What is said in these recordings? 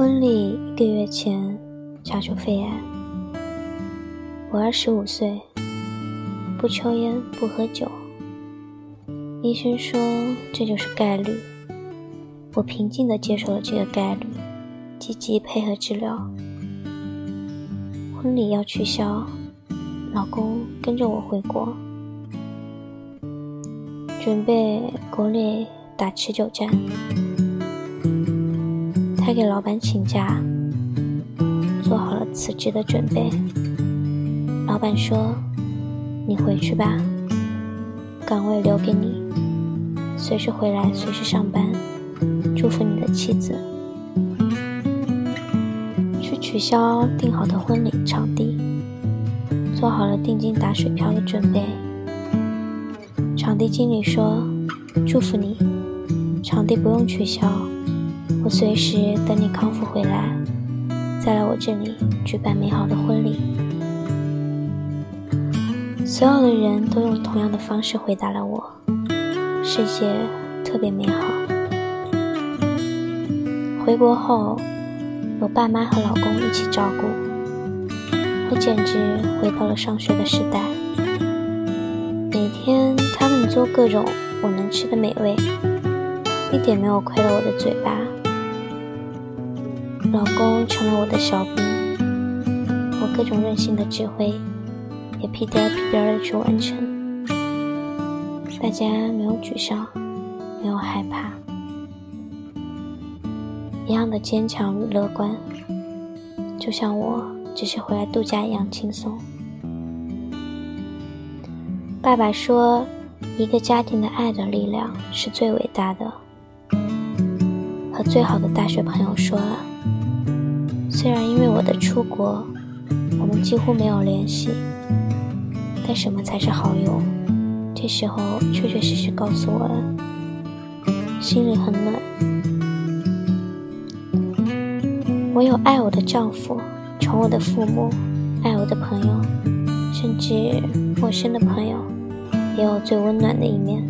婚礼一个月前查出肺癌。我二十五岁，不抽烟，不喝酒。医生说这就是概率。我平静地接受了这个概率，积极配合治疗。婚礼要取消，老公跟着我回国，准备国内打持久战。他给老板请假，做好了辞职的准备。老板说：“你回去吧，岗位留给你，随时回来，随时上班。祝福你的妻子。”去取消订好的婚礼场地，做好了定金打水漂的准备。场地经理说：“祝福你，场地不用取消。”随时等你康复回来，再来我这里举办美好的婚礼。所有的人都用同样的方式回答了我：世界特别美好。回国后，有爸妈和老公一起照顾，我简直回到了上学的时代。每天他们做各种我能吃的美味，一点没有亏了我的嘴巴。老公成了我的小兵，我各种任性的指挥，也屁颠屁颠的去完成。大家没有沮丧，没有害怕，一样的坚强与乐观，就像我只是回来度假一样轻松。爸爸说，一个家庭的爱的力量是最伟大的。和最好的大学朋友说了。虽然因为我的出国，我们几乎没有联系，但什么才是好友？这时候确确实实告诉我了，心里很暖。我有爱我的丈夫，宠我的父母，爱我的朋友，甚至陌生的朋友，也有最温暖的一面。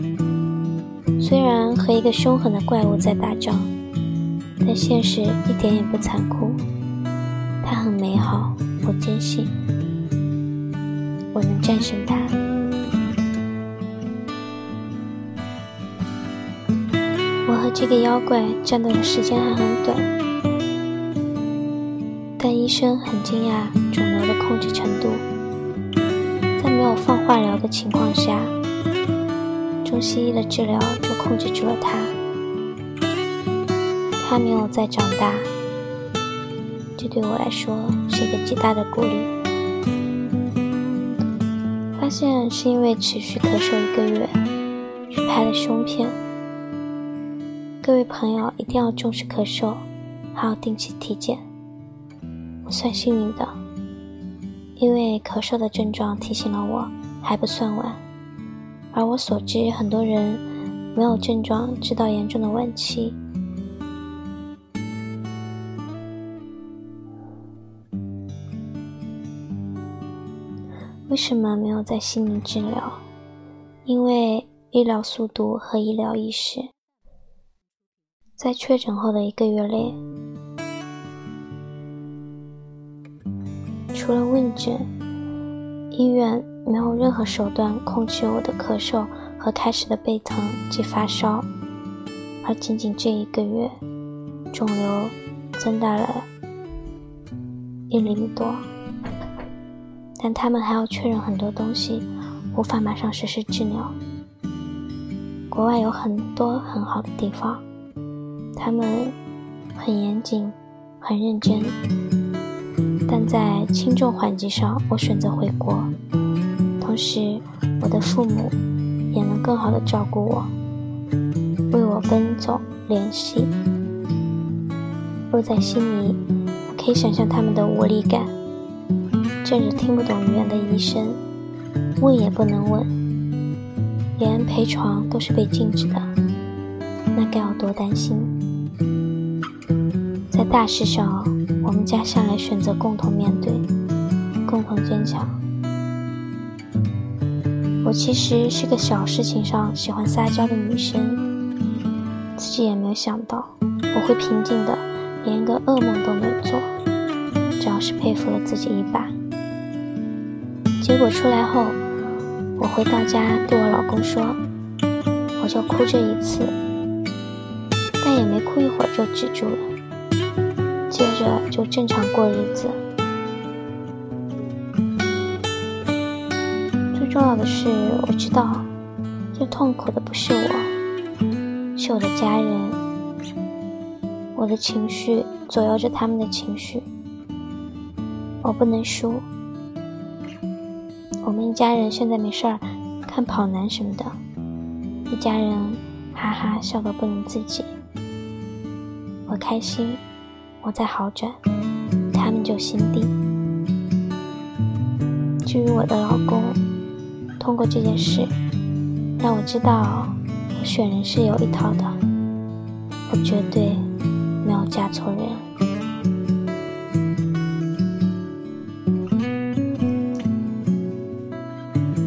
虽然和一个凶狠的怪物在打仗，但现实一点也不残酷。它很美好，我坚信我能战胜它。我和这个妖怪战斗的时间还很短，但医生很惊讶肿瘤的控制程度，在没有放化疗的情况下，中西医的治疗就控制住了它，它没有再长大。这对我来说是一个极大的鼓励。发现是因为持续咳嗽一个月，去拍了胸片。各位朋友一定要重视咳嗽，还要定期体检。我算幸运的，因为咳嗽的症状提醒了我还不算晚。而我所知，很多人没有症状，直到严重的晚期。为什么没有在悉尼治疗？因为医疗速度和医疗意识。在确诊后的一个月内，除了问诊，医院没有任何手段控制我的咳嗽和开始的背疼及发烧。而仅仅这一个月，肿瘤增大了一厘米多。但他们还要确认很多东西，无法马上实施治疗。国外有很多很好的地方，他们很严谨、很认真。但在轻重缓急上，我选择回国，同时我的父母也能更好的照顾我，为我奔走联系。若在悉尼，我可以想象他们的无力感。甚至听不懂语言的医生，问也不能问，连陪床都是被禁止的，那该有多担心？在大事上，我们家向来选择共同面对，共同坚强。我其实是个小事情上喜欢撒娇的女生，自己也没有想到我会平静的连一个噩梦都没做，主要是佩服了自己一把。结果出来后，我回到家对我老公说，我就哭这一次，但也没哭一会儿就止住了，接着就正常过日子。最重要的是，我知道最痛苦的不是我，是我的家人。我的情绪左右着他们的情绪，我不能输。我们一家人现在没事儿，看跑男什么的，一家人哈哈笑得不能自己。我开心，我在好转，他们就心定。至于我的老公，通过这件事，让我知道我选人是有一套的，我绝对。没有嫁错人。